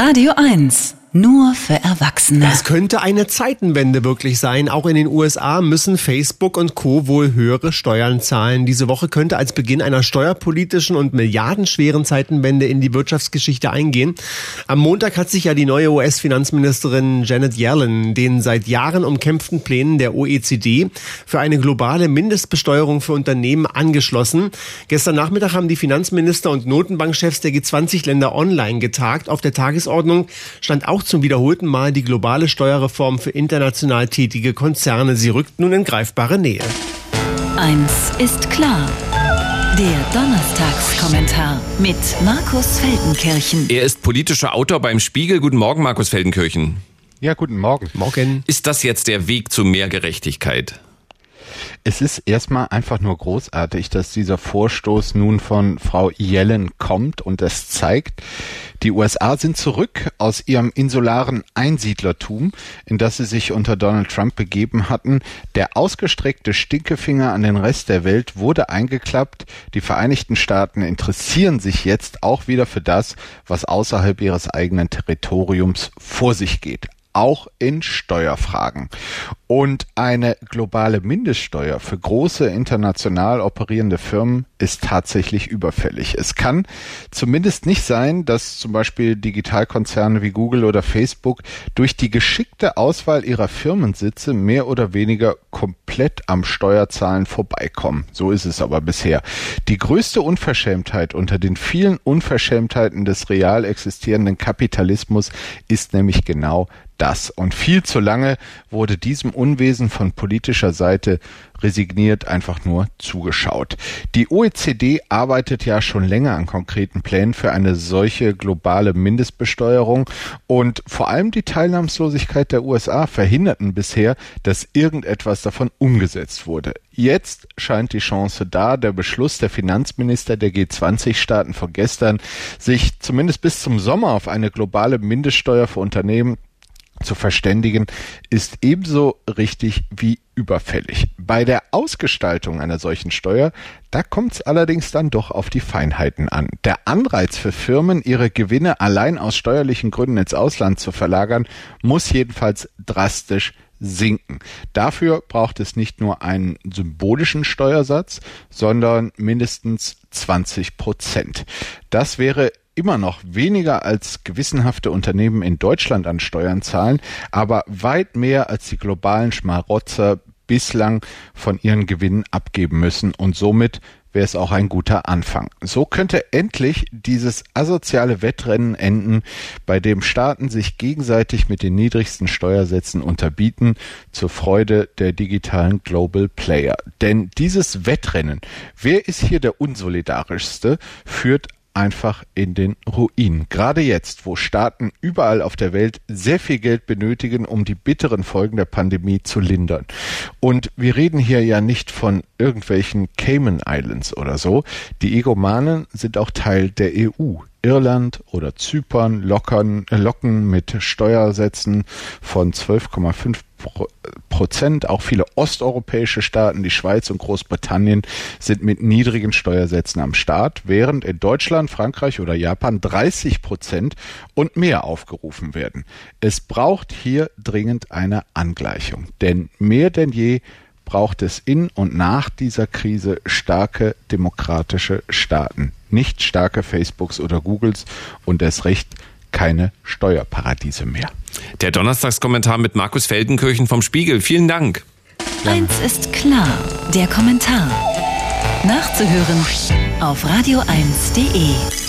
Radio 1 nur für Erwachsene. Es könnte eine Zeitenwende wirklich sein. Auch in den USA müssen Facebook und Co. wohl höhere Steuern zahlen. Diese Woche könnte als Beginn einer steuerpolitischen und milliardenschweren Zeitenwende in die Wirtschaftsgeschichte eingehen. Am Montag hat sich ja die neue US-Finanzministerin Janet Yellen den seit Jahren umkämpften Plänen der OECD für eine globale Mindestbesteuerung für Unternehmen angeschlossen. Gestern Nachmittag haben die Finanzminister und Notenbankchefs der G20-Länder online getagt. Auf der Tagesordnung stand auch auch zum wiederholten Mal die globale Steuerreform für international tätige Konzerne. Sie rückt nun in greifbare Nähe. Eins ist klar. Der Donnerstagskommentar mit Markus Feldenkirchen. Er ist politischer Autor beim Spiegel. Guten Morgen, Markus Feldenkirchen. Ja, guten Morgen. Morgen. Ist das jetzt der Weg zu mehr Gerechtigkeit? Es ist erstmal einfach nur großartig, dass dieser Vorstoß nun von Frau Yellen kommt und es zeigt, die USA sind zurück aus ihrem insularen Einsiedlertum, in das sie sich unter Donald Trump begeben hatten. Der ausgestreckte Stinkefinger an den Rest der Welt wurde eingeklappt. Die Vereinigten Staaten interessieren sich jetzt auch wieder für das, was außerhalb ihres eigenen Territoriums vor sich geht auch in Steuerfragen. Und eine globale Mindeststeuer für große international operierende Firmen ist tatsächlich überfällig. Es kann zumindest nicht sein, dass zum Beispiel Digitalkonzerne wie Google oder Facebook durch die geschickte Auswahl ihrer Firmensitze mehr oder weniger komplett am Steuerzahlen vorbeikommen. So ist es aber bisher. Die größte Unverschämtheit unter den vielen Unverschämtheiten des real existierenden Kapitalismus ist nämlich genau das. Und viel zu lange wurde diesem Unwesen von politischer Seite resigniert einfach nur zugeschaut. Die OECD arbeitet ja schon länger an konkreten Plänen für eine solche globale Mindestbesteuerung und vor allem die Teilnahmslosigkeit der USA verhinderten bisher, dass irgendetwas davon umgesetzt wurde. Jetzt scheint die Chance da, der Beschluss der Finanzminister der G20-Staaten von gestern, sich zumindest bis zum Sommer auf eine globale Mindeststeuer für Unternehmen zu verständigen, ist ebenso richtig wie überfällig. Bei der Ausgestaltung einer solchen Steuer, da kommt es allerdings dann doch auf die Feinheiten an. Der Anreiz für Firmen, ihre Gewinne allein aus steuerlichen Gründen ins Ausland zu verlagern, muss jedenfalls drastisch sinken. Dafür braucht es nicht nur einen symbolischen Steuersatz, sondern mindestens 20 Prozent. Das wäre immer noch weniger als gewissenhafte Unternehmen in Deutschland an Steuern zahlen, aber weit mehr als die globalen Schmarotzer bislang von ihren Gewinnen abgeben müssen und somit wäre es auch ein guter Anfang. So könnte endlich dieses asoziale Wettrennen enden, bei dem Staaten sich gegenseitig mit den niedrigsten Steuersätzen unterbieten, zur Freude der digitalen Global Player. Denn dieses Wettrennen, wer ist hier der unsolidarischste, führt einfach in den Ruin. Gerade jetzt, wo Staaten überall auf der Welt sehr viel Geld benötigen, um die bitteren Folgen der Pandemie zu lindern. Und wir reden hier ja nicht von irgendwelchen Cayman Islands oder so. Die Egomanen sind auch Teil der EU. Irland oder Zypern lockern, äh, locken mit Steuersätzen von 12,5 Prozent. Auch viele osteuropäische Staaten, die Schweiz und Großbritannien, sind mit niedrigen Steuersätzen am Start, während in Deutschland, Frankreich oder Japan 30 Prozent und mehr aufgerufen werden. Es braucht hier dringend eine Angleichung, denn mehr denn je braucht es in und nach dieser Krise starke demokratische Staaten, nicht starke Facebooks oder Googles und erst recht keine Steuerparadiese mehr. Der Donnerstagskommentar mit Markus Feldenkirchen vom Spiegel. Vielen Dank. Eins ist klar, der Kommentar. Nachzuhören auf radio1.de.